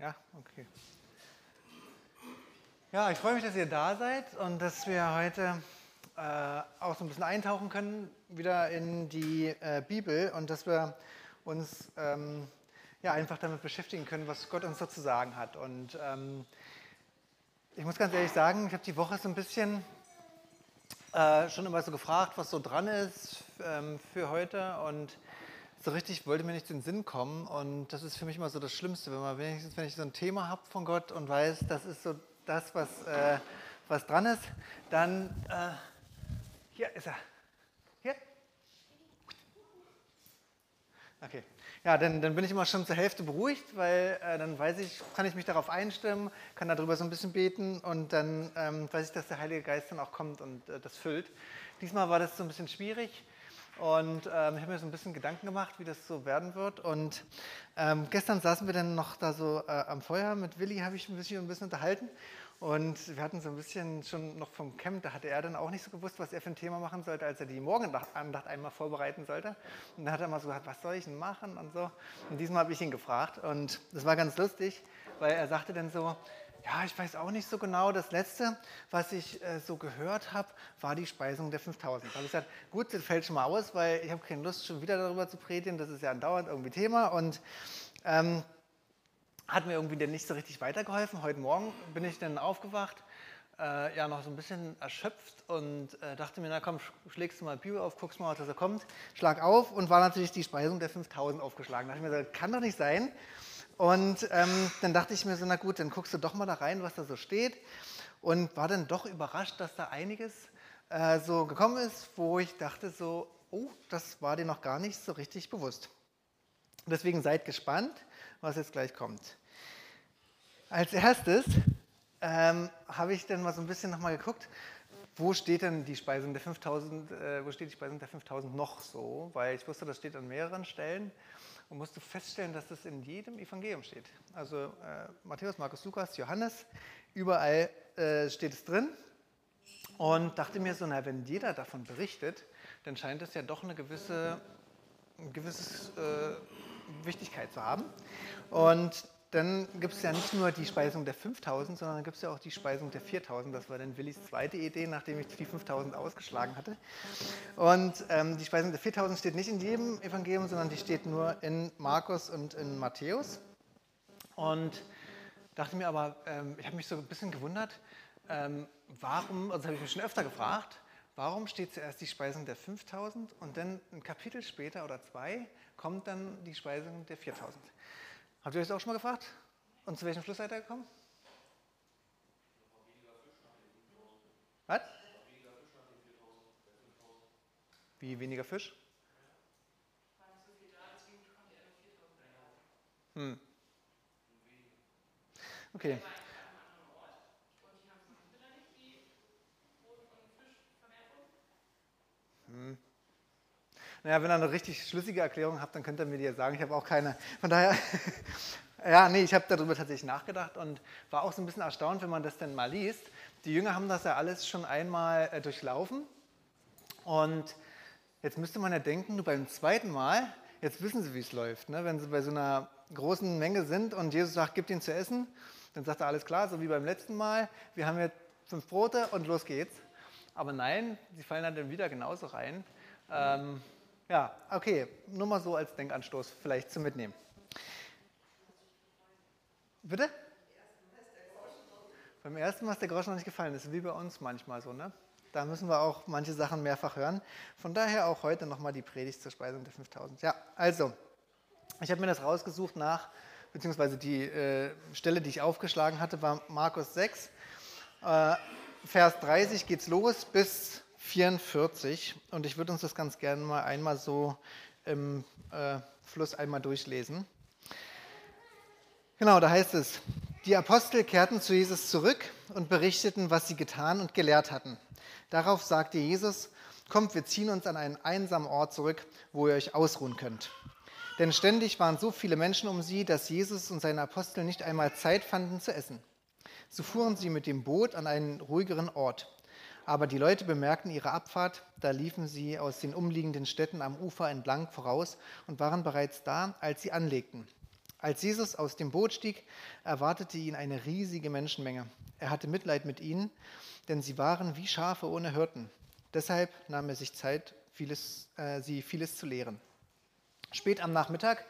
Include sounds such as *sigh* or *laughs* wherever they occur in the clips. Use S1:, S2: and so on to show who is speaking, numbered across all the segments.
S1: Ja, okay. Ja, ich freue mich, dass ihr da seid und dass wir heute äh, auch so ein bisschen eintauchen können wieder in die äh, Bibel und dass wir uns ähm, ja, einfach damit beschäftigen können, was Gott uns so zu sagen hat. Und ähm, ich muss ganz ehrlich sagen, ich habe die Woche so ein bisschen äh, schon immer so gefragt, was so dran ist ähm, für heute und so richtig wollte mir nicht in den Sinn kommen. Und das ist für mich immer so das Schlimmste, wenn, man wenigstens, wenn ich so ein Thema habe von Gott und weiß, das ist so das, was, äh, was dran ist, dann, äh, hier ist er. Hier. Okay. Ja, dann, dann bin ich immer schon zur Hälfte beruhigt, weil äh, dann weiß ich, kann ich mich darauf einstimmen, kann darüber so ein bisschen beten und dann ähm, weiß ich, dass der Heilige Geist dann auch kommt und äh, das füllt. Diesmal war das so ein bisschen schwierig. Und ähm, ich habe mir so ein bisschen Gedanken gemacht, wie das so werden wird. Und ähm, gestern saßen wir dann noch da so äh, am Feuer. Mit Willi habe ich ein bisschen, ein bisschen unterhalten. Und wir hatten so ein bisschen schon noch vom Camp, da hatte er dann auch nicht so gewusst, was er für ein Thema machen sollte, als er die Morgenandacht einmal vorbereiten sollte. Und dann hat er mal so gesagt, was soll ich denn machen und so. Und diesmal habe ich ihn gefragt. Und das war ganz lustig, weil er sagte dann so, ja, ich weiß auch nicht so genau. Das letzte, was ich äh, so gehört habe, war die Speisung der 5000. Da habe ich gesagt, gut, das fällt schon mal aus, weil ich habe keine Lust, schon wieder darüber zu predigen. Das ist ja andauernd irgendwie Thema und ähm, hat mir irgendwie dann nicht so richtig weitergeholfen. Heute Morgen bin ich dann aufgewacht, äh, ja, noch so ein bisschen erschöpft und äh, dachte mir, na komm, schlägst du mal Bibel auf, guckst mal, was da kommt. Schlag auf und war natürlich die Speisung der 5000 aufgeschlagen. Da dachte ich mir, das kann doch nicht sein. Und ähm, dann dachte ich mir so, na gut, dann guckst du doch mal da rein, was da so steht. Und war dann doch überrascht, dass da einiges äh, so gekommen ist, wo ich dachte so, oh, das war dir noch gar nicht so richtig bewusst. Deswegen seid gespannt, was jetzt gleich kommt. Als erstes ähm, habe ich dann mal so ein bisschen nochmal geguckt, wo steht denn die Speisung der 5000, äh, wo steht die Speisung der 5000 noch so? Weil ich wusste, das steht an mehreren Stellen und musste feststellen, dass das in jedem Evangelium steht. Also äh, Matthäus, Markus, Lukas, Johannes, überall äh, steht es drin. Und dachte mir so, na, wenn jeder davon berichtet, dann scheint es ja doch eine gewisse, eine gewisse äh, Wichtigkeit zu haben. Und dann gibt es ja nicht nur die Speisung der 5000, sondern gibt es ja auch die Speisung der 4000. Das war dann Willis zweite Idee, nachdem ich die 5000 ausgeschlagen hatte. Und ähm, die Speisung der 4000 steht nicht in jedem Evangelium, sondern die steht nur in Markus und in Matthäus. Und dachte mir aber, ähm, ich habe mich so ein bisschen gewundert, ähm, warum, also habe ich mich schon öfter gefragt, warum steht zuerst die Speisung der 5000 und dann ein Kapitel später oder zwei kommt dann die Speisung der 4000. Habt ihr euch das auch schon mal gefragt? Und zu welchem Schluss seid ihr gekommen? Was? Wie weniger Fisch? Hm. Okay. Hm. Naja, wenn ihr eine richtig schlüssige Erklärung habt, dann könnt ihr mir die ja sagen. Ich habe auch keine. Von daher, *laughs* ja, nee, ich habe darüber tatsächlich nachgedacht und war auch so ein bisschen erstaunt, wenn man das denn mal liest. Die Jünger haben das ja alles schon einmal äh, durchlaufen. Und jetzt müsste man ja denken, nur beim zweiten Mal, jetzt wissen sie, wie es läuft. Ne? Wenn sie bei so einer großen Menge sind und Jesus sagt, gib ihnen zu essen, dann sagt er, alles klar, so wie beim letzten Mal, wir haben jetzt fünf Brote und los geht's. Aber nein, sie fallen dann wieder genauso rein. Ähm, ja, okay, nur mal so als Denkanstoß vielleicht zum Mitnehmen. Bitte? Beim ersten Mal ist der Groschen noch nicht gefallen. Das ist wie bei uns manchmal so. Ne? Da müssen wir auch manche Sachen mehrfach hören. Von daher auch heute nochmal die Predigt zur Speisung der 5000. Ja, also, ich habe mir das rausgesucht nach, beziehungsweise die äh, Stelle, die ich aufgeschlagen hatte, war Markus 6. Äh, Vers 30 geht es los bis 44 und ich würde uns das ganz gerne mal einmal so im äh, Fluss einmal durchlesen. Genau, da heißt es, die Apostel kehrten zu Jesus zurück und berichteten, was sie getan und gelehrt hatten. Darauf sagte Jesus, kommt, wir ziehen uns an einen einsamen Ort zurück, wo ihr euch ausruhen könnt. Denn ständig waren so viele Menschen um sie, dass Jesus und seine Apostel nicht einmal Zeit fanden zu essen. So fuhren sie mit dem Boot an einen ruhigeren Ort. Aber die Leute bemerkten ihre Abfahrt, da liefen sie aus den umliegenden Städten am Ufer entlang voraus und waren bereits da, als sie anlegten. Als Jesus aus dem Boot stieg, erwartete ihn eine riesige Menschenmenge. Er hatte Mitleid mit ihnen, denn sie waren wie Schafe ohne Hirten. Deshalb nahm er sich Zeit, vieles, äh, sie vieles zu lehren. Spät am Nachmittag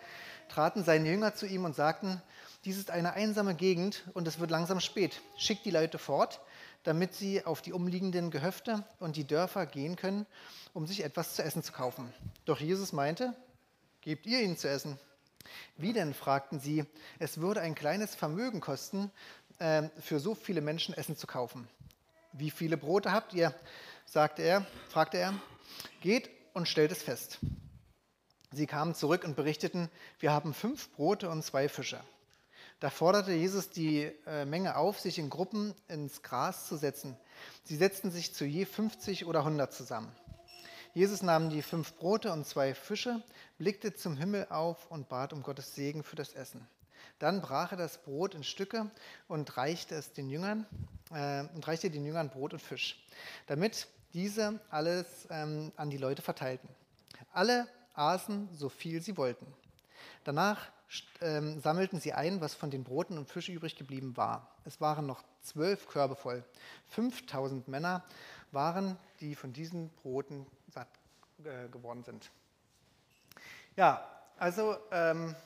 S1: traten seine Jünger zu ihm und sagten, dies ist eine einsame Gegend und es wird langsam spät. Schickt die Leute fort, damit sie auf die umliegenden Gehöfte und die Dörfer gehen können, um sich etwas zu essen zu kaufen. Doch Jesus meinte, gebt ihr ihnen zu essen. Wie denn, fragten sie, es würde ein kleines Vermögen kosten, äh, für so viele Menschen Essen zu kaufen. Wie viele Brote habt ihr? sagte er, fragte er. Geht und stellt es fest. Sie kamen zurück und berichteten, wir haben fünf Brote und zwei Fische. Da forderte Jesus die äh, Menge auf, sich in Gruppen ins Gras zu setzen. Sie setzten sich zu je 50 oder 100 zusammen. Jesus nahm die fünf Brote und zwei Fische, blickte zum Himmel auf und bat um Gottes Segen für das Essen. Dann brach er das Brot in Stücke und reichte es den Jüngern äh, und reichte den Jüngern Brot und Fisch, damit diese alles ähm, an die Leute verteilten. Alle aßen so viel sie wollten. Danach ähm, sammelten sie ein, was von den Broten und Fischen übrig geblieben war. Es waren noch zwölf Körbe voll. 5000 Männer waren, die von diesen Broten satt äh, geworden sind. Ja, also ähm,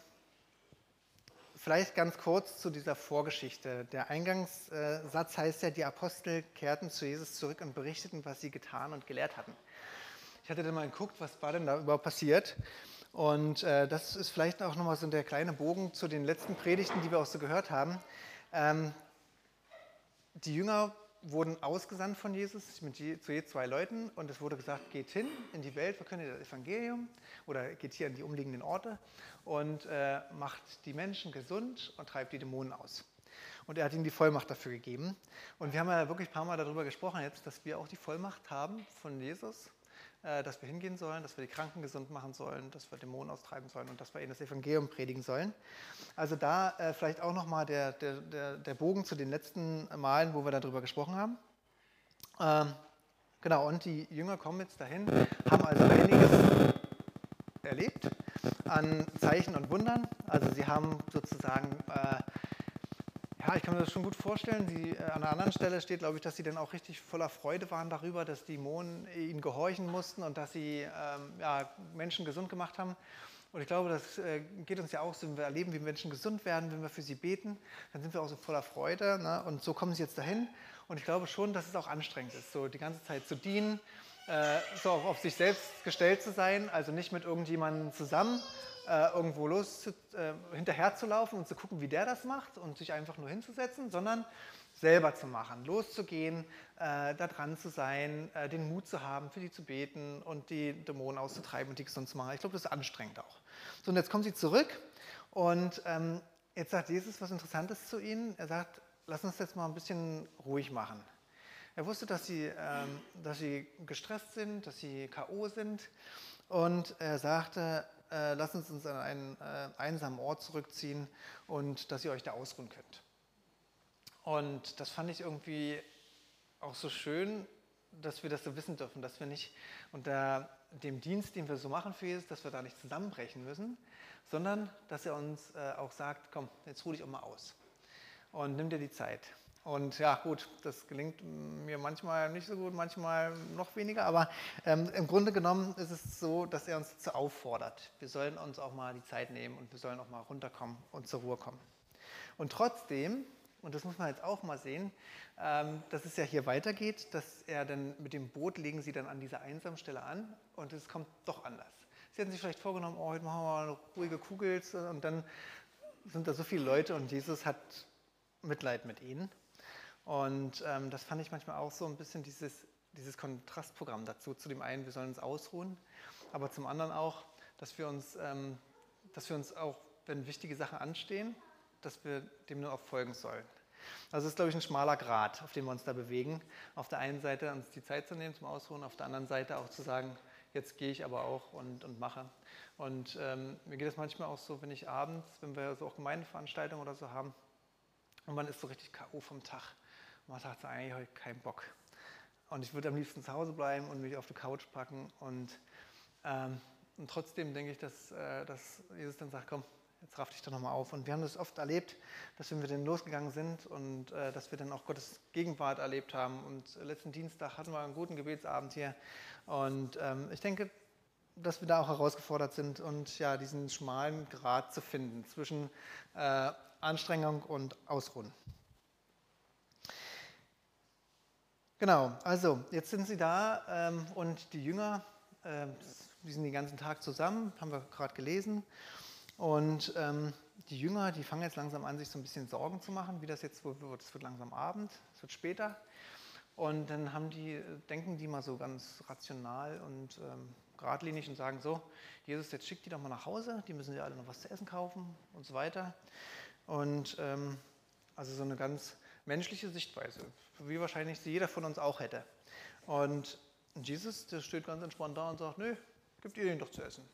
S1: vielleicht ganz kurz zu dieser Vorgeschichte. Der Eingangssatz heißt ja, die Apostel kehrten zu Jesus zurück und berichteten, was sie getan und gelehrt hatten. Ich hatte dann mal geguckt, was war denn da überhaupt passiert. Und äh, das ist vielleicht auch nochmal so der kleine Bogen zu den letzten Predigten, die wir auch so gehört haben. Ähm, die Jünger wurden ausgesandt von Jesus mit je, zu je zwei Leuten und es wurde gesagt, geht hin in die Welt, verkündet das Evangelium oder geht hier in die umliegenden Orte und äh, macht die Menschen gesund und treibt die Dämonen aus. Und er hat ihnen die Vollmacht dafür gegeben. Und wir haben ja wirklich ein paar Mal darüber gesprochen jetzt, dass wir auch die Vollmacht haben von Jesus dass wir hingehen sollen, dass wir die Kranken gesund machen sollen, dass wir Dämonen austreiben sollen und dass wir ihnen das Evangelium predigen sollen. Also da äh, vielleicht auch nochmal der, der, der, der Bogen zu den letzten Malen, wo wir darüber gesprochen haben. Ähm, genau, und die Jünger kommen jetzt dahin, haben also einiges erlebt an Zeichen und Wundern. Also sie haben sozusagen äh, ja, ich kann mir das schon gut vorstellen. Sie, äh, an einer anderen Stelle steht, glaube ich, dass sie dann auch richtig voller Freude waren darüber, dass die Dämonen ihnen gehorchen mussten und dass sie ähm, ja, Menschen gesund gemacht haben. Und ich glaube, das äh, geht uns ja auch so, wenn wir erleben, wie Menschen gesund werden, wenn wir für sie beten, dann sind wir auch so voller Freude. Ne? Und so kommen sie jetzt dahin. Und ich glaube schon, dass es auch anstrengend ist, so die ganze Zeit zu dienen, äh, so auf sich selbst gestellt zu sein, also nicht mit irgendjemandem zusammen, äh, irgendwo los äh, zu laufen und zu gucken, wie der das macht und sich einfach nur hinzusetzen, sondern selber zu machen, loszugehen, äh, da dran zu sein, äh, den Mut zu haben, für die zu beten und die Dämonen auszutreiben und die gesund zu machen. Ich glaube, das ist anstrengend auch. So, und jetzt kommen sie zurück und ähm, jetzt sagt Jesus was Interessantes zu ihnen. Er sagt, lass uns jetzt mal ein bisschen ruhig machen. Er wusste, dass sie, ähm, dass sie gestresst sind, dass sie K.O. sind und er sagte, äh, lasst uns uns an einen äh, einsamen Ort zurückziehen und dass ihr euch da ausruhen könnt. Und das fand ich irgendwie auch so schön, dass wir das so wissen dürfen, dass wir nicht unter dem Dienst, den wir so machen für Jesus, dass wir da nicht zusammenbrechen müssen, sondern dass er uns äh, auch sagt, komm, jetzt ruh dich auch mal aus und nimm dir die Zeit. Und ja, gut, das gelingt mir manchmal nicht so gut, manchmal noch weniger, aber ähm, im Grunde genommen ist es so, dass er uns dazu auffordert. Wir sollen uns auch mal die Zeit nehmen und wir sollen auch mal runterkommen und zur Ruhe kommen. Und trotzdem, und das muss man jetzt auch mal sehen, ähm, dass es ja hier weitergeht, dass er dann mit dem Boot legen sie dann an dieser einsamen Stelle an und es kommt doch anders. Sie hatten sich vielleicht vorgenommen, oh, heute machen wir mal eine ruhige Kugel und dann sind da so viele Leute und Jesus hat Mitleid mit ihnen und ähm, das fand ich manchmal auch so ein bisschen dieses, dieses Kontrastprogramm dazu. Zu dem einen, wir sollen uns ausruhen, aber zum anderen auch, dass wir uns, ähm, dass wir uns auch, wenn wichtige Sachen anstehen, dass wir dem nur auch folgen sollen. Also das ist, glaube ich, ein schmaler Grat, auf dem wir uns da bewegen. Auf der einen Seite uns die Zeit zu nehmen zum Ausruhen, auf der anderen Seite auch zu sagen, jetzt gehe ich aber auch und, und mache. Und ähm, mir geht es manchmal auch so, wenn ich abends, wenn wir so auch Gemeindeveranstaltungen oder so haben, und man ist so richtig K.O. vom Tag man sagt so, eigentlich habe ich keinen Bock. Und ich würde am liebsten zu Hause bleiben und mich auf die Couch packen. Und, ähm, und trotzdem denke ich, dass, äh, dass Jesus dann sagt, komm, jetzt raff dich doch nochmal auf. Und wir haben das oft erlebt, dass wenn wir dann losgegangen sind und äh, dass wir dann auch Gottes Gegenwart erlebt haben. Und letzten Dienstag hatten wir einen guten Gebetsabend hier. Und ähm, ich denke, dass wir da auch herausgefordert sind und ja, diesen schmalen Grat zu finden zwischen äh, Anstrengung und Ausruhen. Genau, also jetzt sind sie da ähm, und die Jünger, äh, die sind den ganzen Tag zusammen, haben wir gerade gelesen. Und ähm, die Jünger, die fangen jetzt langsam an, sich so ein bisschen Sorgen zu machen, wie das jetzt wohl wird. Es wird langsam Abend, es wird später. Und dann haben die, denken die mal so ganz rational und ähm, geradlinig und sagen so, Jesus, jetzt schickt die doch mal nach Hause, die müssen ja alle noch was zu essen kaufen und so weiter. Und ähm, also so eine ganz menschliche Sichtweise, wie wahrscheinlich sie jeder von uns auch hätte. Und Jesus, der steht ganz entspannt da und sagt, nö, gibt ihr den doch zu essen.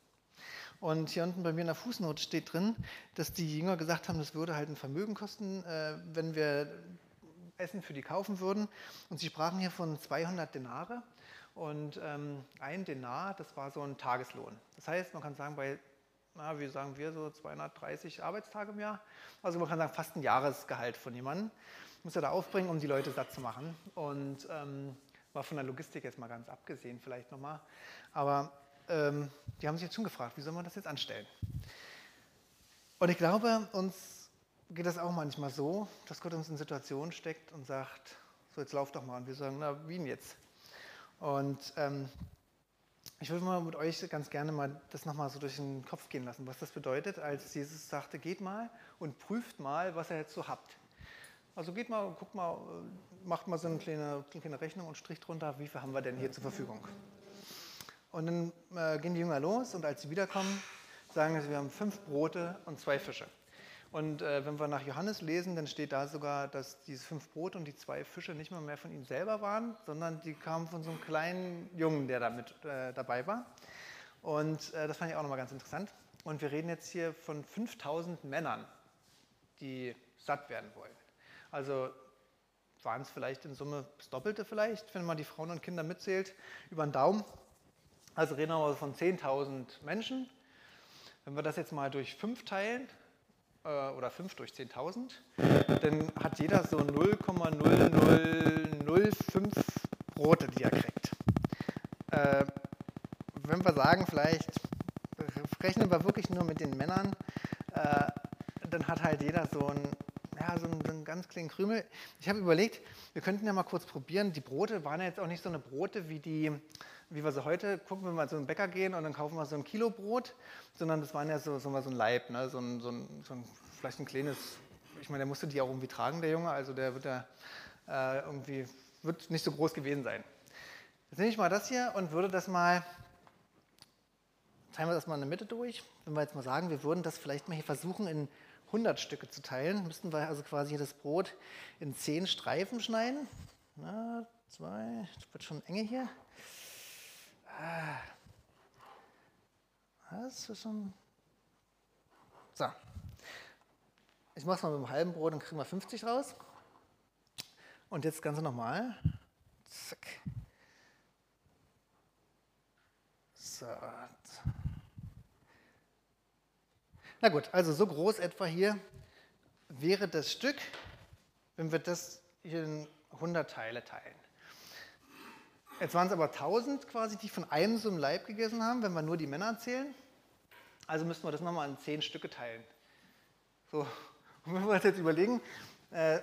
S1: Und hier unten bei mir in der Fußnote steht drin, dass die Jünger gesagt haben, das würde halt ein Vermögen kosten, äh, wenn wir Essen für die kaufen würden. Und sie sprachen hier von 200 Denare. Und ähm, ein Denar, das war so ein Tageslohn. Das heißt, man kann sagen, bei, na, wie sagen wir, so 230 Arbeitstage im Jahr, also man kann sagen, fast ein Jahresgehalt von jemandem, muss er da aufbringen, um die Leute satt zu machen. Und ähm, war von der Logistik jetzt mal ganz abgesehen, vielleicht nochmal. Aber ähm, die haben sich jetzt schon gefragt, wie soll man das jetzt anstellen? Und ich glaube, uns geht das auch manchmal so, dass Gott uns in Situationen steckt und sagt, so jetzt lauf doch mal. Und wir sagen, na, wie denn jetzt? Und ähm, ich würde mal mit euch ganz gerne mal das nochmal so durch den Kopf gehen lassen, was das bedeutet, als Jesus sagte, geht mal und prüft mal, was ihr jetzt so habt. Also geht mal, guckt mal, macht mal so eine kleine, kleine Rechnung und stricht drunter, wie viel haben wir denn hier zur Verfügung. Und dann äh, gehen die Jünger los und als sie wiederkommen, sagen sie, wir haben fünf Brote und zwei Fische. Und äh, wenn wir nach Johannes lesen, dann steht da sogar, dass diese fünf Brote und die zwei Fische nicht mal mehr von ihm selber waren, sondern die kamen von so einem kleinen Jungen, der da mit äh, dabei war. Und äh, das fand ich auch nochmal ganz interessant. Und wir reden jetzt hier von 5000 Männern, die satt werden wollen. Also waren es vielleicht in Summe das Doppelte vielleicht, wenn man die Frauen und Kinder mitzählt, über den Daumen. Also reden wir von 10.000 Menschen. Wenn wir das jetzt mal durch 5 teilen, äh, oder 5 durch 10.000, dann hat jeder so 0,0005 Brote, die er kriegt. Äh, wenn wir sagen, vielleicht rechnen wir wirklich nur mit den Männern, äh, dann hat halt jeder so ein ja, so einen, so einen ganz kleinen Krümel. Ich habe überlegt, wir könnten ja mal kurz probieren. Die Brote waren ja jetzt auch nicht so eine Brote wie die, wie wir sie heute gucken, wenn wir mal so einen Bäcker gehen und dann kaufen wir so ein Kilo Brot, sondern das waren ja so, so, so ein Leib, ne? so, ein, so, ein, so ein, vielleicht ein kleines, ich meine, der musste die auch irgendwie tragen, der Junge, also der wird ja äh, irgendwie, wird nicht so groß gewesen sein. Jetzt nehme ich mal das hier und würde das mal, teilen wir das mal in der Mitte durch. Wenn wir jetzt mal sagen, wir würden das vielleicht mal hier versuchen in 100 Stücke zu teilen, müssten wir also quasi das Brot in 10 Streifen schneiden. Na, zwei, das wird schon enge hier. Ah. Das ist schon. So. Ich mache es mal mit einem halben Brot, dann kriegen wir 50 raus. Und jetzt das Ganze nochmal. Zack. So. Na gut, also so groß etwa hier wäre das Stück, wenn wir das hier in 100 Teile teilen. Jetzt waren es aber 1000 quasi, die von einem so einem Leib gegessen haben, wenn wir nur die Männer zählen. Also müssten wir das nochmal in 10 Stücke teilen. So, und *laughs* wenn wir uns jetzt überlegen, äh,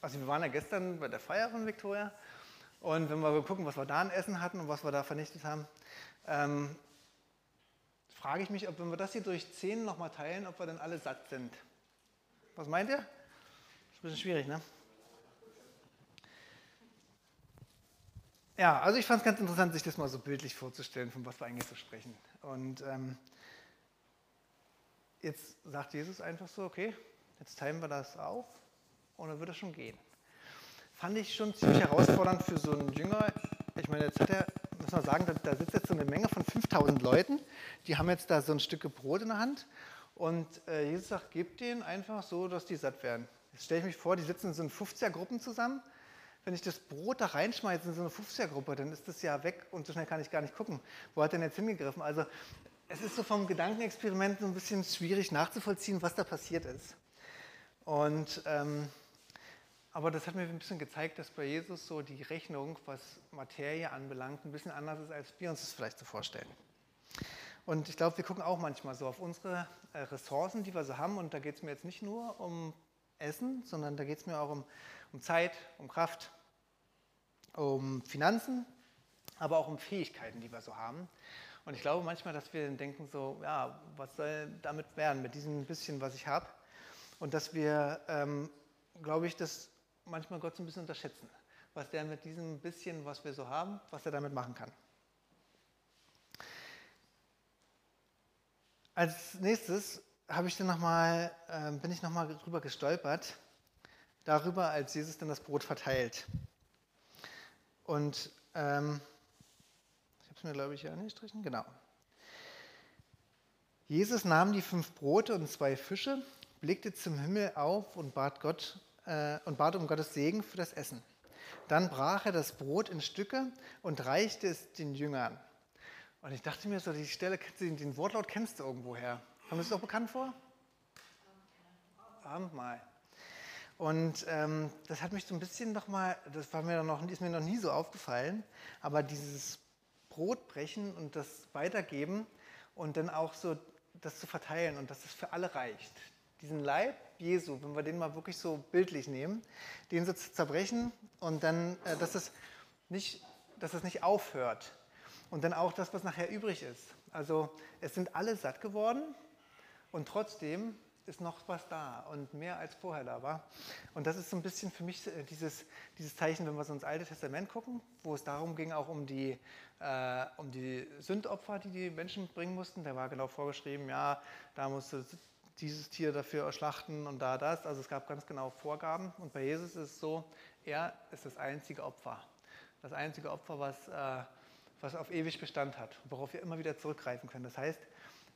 S1: also wir waren ja gestern bei der Feier von Victoria und wenn wir gucken, was wir da an Essen hatten und was wir da vernichtet haben, ähm, frage ich mich, ob wenn wir das hier durch 10 nochmal teilen, ob wir dann alle satt sind. Was meint ihr? Das ist ein bisschen schwierig, ne? Ja, also ich fand es ganz interessant, sich das mal so bildlich vorzustellen, von was wir eigentlich so sprechen. Und ähm, jetzt sagt Jesus einfach so, okay, jetzt teilen wir das auf und dann wird es schon gehen. Fand ich schon ziemlich herausfordernd für so einen Jünger. Ich meine, jetzt hat er muss man sagen, da, da, sitzt jetzt so eine Menge von 5000 Leuten, die haben jetzt da so ein Stück Brot in der Hand und äh, Jesus sagt, gebt denen einfach so, dass die satt werden. Jetzt stelle ich mich vor, die sitzen in so 50er-Gruppen zusammen. Wenn ich das Brot da reinschmeiße in so eine 50er-Gruppe, dann ist das ja weg und so schnell kann ich gar nicht gucken. Wo hat denn jetzt hingegriffen? Also es ist so vom Gedankenexperiment so ein bisschen schwierig nachzuvollziehen, was da passiert ist. Und, ähm, aber das hat mir ein bisschen gezeigt, dass bei Jesus so die Rechnung, was Materie anbelangt, ein bisschen anders ist, als wir uns das vielleicht so vorstellen. Und ich glaube, wir gucken auch manchmal so auf unsere äh, Ressourcen, die wir so haben. Und da geht es mir jetzt nicht nur um Essen, sondern da geht es mir auch um, um Zeit, um Kraft, um Finanzen, aber auch um Fähigkeiten, die wir so haben. Und ich glaube manchmal, dass wir denken so, ja, was soll damit werden mit diesem bisschen, was ich habe? Und dass wir, ähm, glaube ich, das manchmal Gott so ein bisschen unterschätzen, was der mit diesem bisschen, was wir so haben, was er damit machen kann. Als nächstes habe ich dann noch mal, äh, bin ich nochmal drüber gestolpert, darüber, als Jesus dann das Brot verteilt. Und ähm, ich habe es mir, glaube ich, hier angestrichen. Genau. Jesus nahm die fünf Brote und zwei Fische, blickte zum Himmel auf und bat, Gott, äh, und bat um Gottes Segen für das Essen. Dann brach er das Brot in Stücke und reichte es den Jüngern. Und ich dachte mir so, die Stelle, den Wortlaut kennst du irgendwoher. Kommt das auch bekannt vor? Abendmahl. Und ähm, das hat mich so ein bisschen nochmal, das war mir noch, ist mir noch nie so aufgefallen, aber dieses Brotbrechen und das Weitergeben und dann auch so das zu verteilen und dass es für alle reicht. Diesen Leib Jesu, wenn wir den mal wirklich so bildlich nehmen, den so zerbrechen und dann, äh, dass, es nicht, dass es nicht aufhört. Und dann auch das, was nachher übrig ist. Also es sind alle satt geworden und trotzdem ist noch was da und mehr als vorher da war. Und das ist so ein bisschen für mich äh, dieses, dieses Zeichen, wenn wir so ins Alte Testament gucken, wo es darum ging, auch um die, äh, um die Sündopfer, die die Menschen bringen mussten. Da war genau vorgeschrieben, ja, da musste dieses Tier dafür erschlachten und da das. Also es gab ganz genau Vorgaben. Und bei Jesus ist es so, er ist das einzige Opfer. Das einzige Opfer, was, äh, was auf ewig Bestand hat, worauf wir immer wieder zurückgreifen können. Das heißt,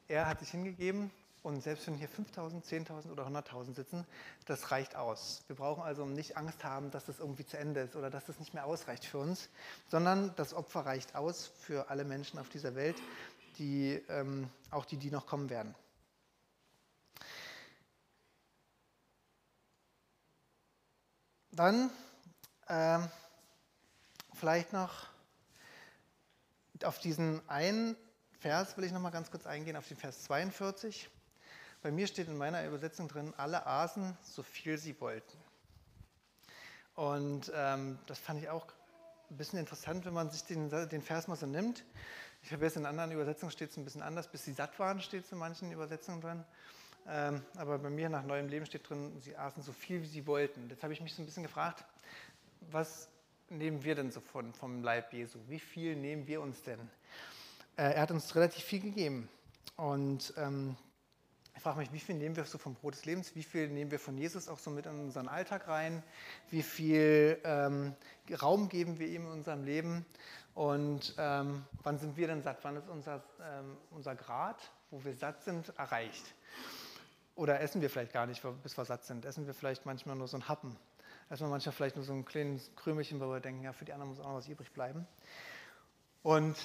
S1: er hat sich hingegeben und selbst wenn hier 5.000, 10.000 oder 100.000 sitzen, das reicht aus. Wir brauchen also nicht Angst haben, dass das irgendwie zu Ende ist oder dass das nicht mehr ausreicht für uns, sondern das Opfer reicht aus für alle Menschen auf dieser Welt, die, ähm, auch die, die noch kommen werden. Dann ähm, vielleicht noch auf diesen einen Vers will ich noch mal ganz kurz eingehen, auf den Vers 42. Bei mir steht in meiner Übersetzung drin, alle aßen, so viel sie wollten. Und ähm, das fand ich auch ein bisschen interessant, wenn man sich den, den Vers mal so nimmt. Ich habe jetzt in anderen Übersetzungen steht es ein bisschen anders, bis sie satt waren, steht es in manchen Übersetzungen drin. Ähm, aber bei mir nach neuem Leben steht drin, sie aßen so viel, wie sie wollten. Jetzt habe ich mich so ein bisschen gefragt, was nehmen wir denn so von, vom Leib Jesu? Wie viel nehmen wir uns denn? Äh, er hat uns relativ viel gegeben. Und ähm, ich frage mich, wie viel nehmen wir so vom Brot des Lebens, wie viel nehmen wir von Jesus auch so mit in unseren Alltag rein, wie viel ähm, Raum geben wir ihm in unserem Leben und ähm, wann sind wir denn satt, wann ist unser, ähm, unser Grad, wo wir satt sind, erreicht. Oder essen wir vielleicht gar nicht, bis wir satt sind, essen wir vielleicht manchmal nur so ein Happen, essen wir manchmal vielleicht nur so ein kleines Krümelchen, wo wir denken, ja, für die anderen muss auch noch was übrig bleiben. Und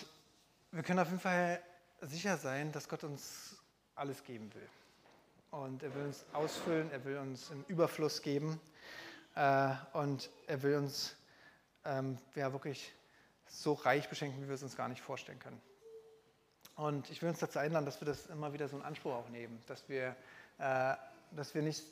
S1: wir können auf jeden Fall sicher sein, dass Gott uns alles geben will. Und er will uns ausfüllen, er will uns im Überfluss geben äh, und er will uns ähm, ja, wirklich so reich beschenken, wie wir es uns gar nicht vorstellen können. Und ich will uns dazu einladen, dass wir das immer wieder so einen Anspruch auch nehmen, dass wir, dass wir nicht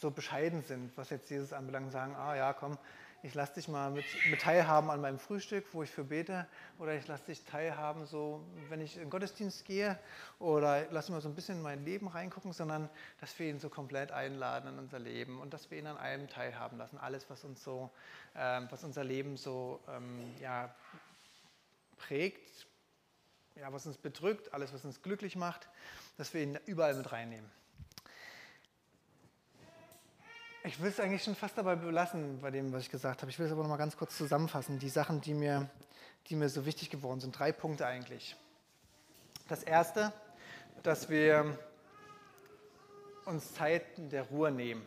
S1: so bescheiden sind, was jetzt Jesus anbelangt, sagen, ah ja, komm, ich lasse dich mal mit, mit, teilhaben an meinem Frühstück, wo ich für bete, oder ich lasse dich teilhaben, so wenn ich in den Gottesdienst gehe, oder lass mal so ein bisschen in mein Leben reingucken, sondern dass wir ihn so komplett einladen in unser Leben und dass wir ihn an allem teilhaben lassen, alles, was uns so, ähm, was unser Leben so ähm, ja, prägt, ja, was uns bedrückt, alles, was uns glücklich macht, dass wir ihn überall mit reinnehmen. Ich will es eigentlich schon fast dabei belassen, bei dem, was ich gesagt habe. Ich will es aber noch mal ganz kurz zusammenfassen. Die Sachen, die mir, die mir so wichtig geworden sind. Drei Punkte eigentlich. Das erste, dass wir uns Zeiten der Ruhe nehmen.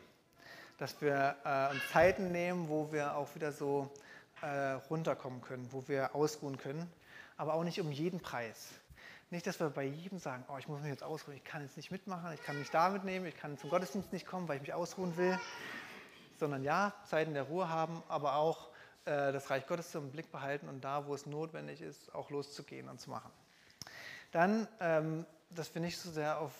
S1: Dass wir äh, uns Zeiten nehmen, wo wir auch wieder so äh, runterkommen können, wo wir ausruhen können. Aber auch nicht um jeden Preis. Nicht, dass wir bei jedem sagen, oh, ich muss mich jetzt ausruhen, ich kann jetzt nicht mitmachen, ich kann nicht da mitnehmen, ich kann zum Gottesdienst nicht kommen, weil ich mich ausruhen will. Sondern ja, Zeiten der Ruhe haben, aber auch äh, das Reich Gottes im Blick behalten und da, wo es notwendig ist, auch loszugehen und zu machen. Dann, ähm, dass wir nicht so sehr auf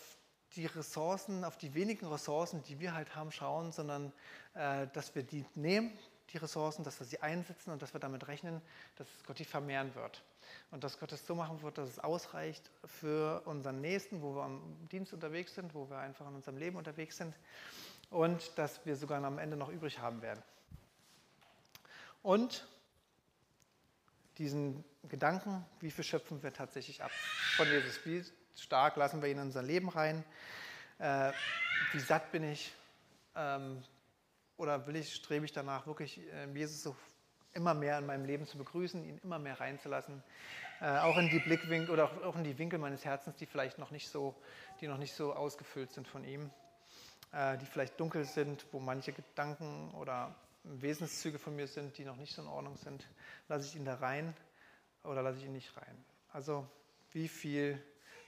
S1: die Ressourcen, auf die wenigen Ressourcen, die wir halt haben, schauen, sondern äh, dass wir die nehmen, die Ressourcen, dass wir sie einsetzen und dass wir damit rechnen, dass Gott die vermehren wird. Und dass Gott es so machen wird, dass es ausreicht für unseren Nächsten, wo wir am Dienst unterwegs sind, wo wir einfach in unserem Leben unterwegs sind und dass wir sogar am Ende noch übrig haben werden. Und diesen Gedanken, wie viel schöpfen wir tatsächlich ab von Jesus? Wie stark lassen wir ihn in unser Leben rein? Äh, wie satt bin ich? Ähm, oder will ich, strebe ich danach wirklich, äh, Jesus so immer mehr in meinem Leben zu begrüßen, ihn immer mehr reinzulassen, äh, auch in die Blickwinkel oder auch in die Winkel meines Herzens, die vielleicht noch nicht so, die noch nicht so ausgefüllt sind von ihm, äh, die vielleicht dunkel sind, wo manche Gedanken oder Wesenszüge von mir sind, die noch nicht so in Ordnung sind, lasse ich ihn da rein oder lasse ich ihn nicht rein? Also wie viel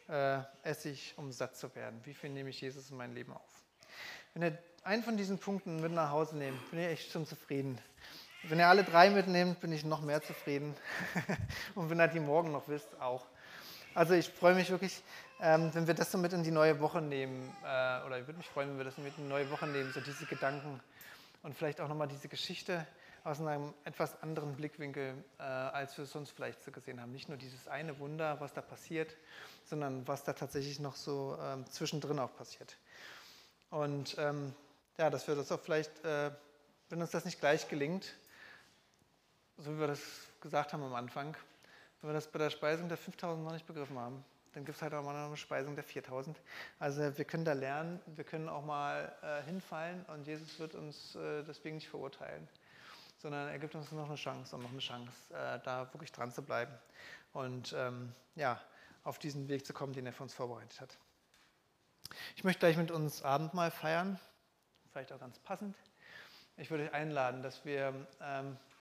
S1: äh, esse ich, um satt zu werden? Wie viel nehme ich Jesus in mein Leben auf? Wenn ihr einen von diesen Punkten mit nach Hause nehmt, bin ich echt schon zufrieden. Wenn ihr alle drei mitnehmt, bin ich noch mehr zufrieden. *laughs* Und wenn ihr die morgen noch wisst, auch. Also ich freue mich wirklich, ähm, wenn wir das so mit in die neue Woche nehmen, äh, oder ich würde mich freuen, wenn wir das mit in die neue Woche nehmen, so diese Gedanken und vielleicht auch nochmal diese Geschichte aus einem etwas anderen Blickwinkel, äh, als wir es sonst vielleicht so gesehen haben. Nicht nur dieses eine Wunder, was da passiert, sondern was da tatsächlich noch so ähm, zwischendrin auch passiert. Und ähm, ja, dass wir das auch vielleicht, äh, wenn uns das nicht gleich gelingt, so wie wir das gesagt haben am Anfang, wenn wir das bei der Speisung der 5000 noch nicht begriffen haben, dann gibt es halt auch mal eine Speisung der 4000. Also wir können da lernen, wir können auch mal äh, hinfallen und Jesus wird uns äh, deswegen nicht verurteilen, sondern er gibt uns noch eine Chance und noch eine Chance, äh, da wirklich dran zu bleiben und ähm, ja, auf diesen Weg zu kommen, den er für uns vorbereitet hat. Ich möchte gleich mit uns Abendmahl feiern, vielleicht auch ganz passend. Ich würde euch einladen, dass wir ähm,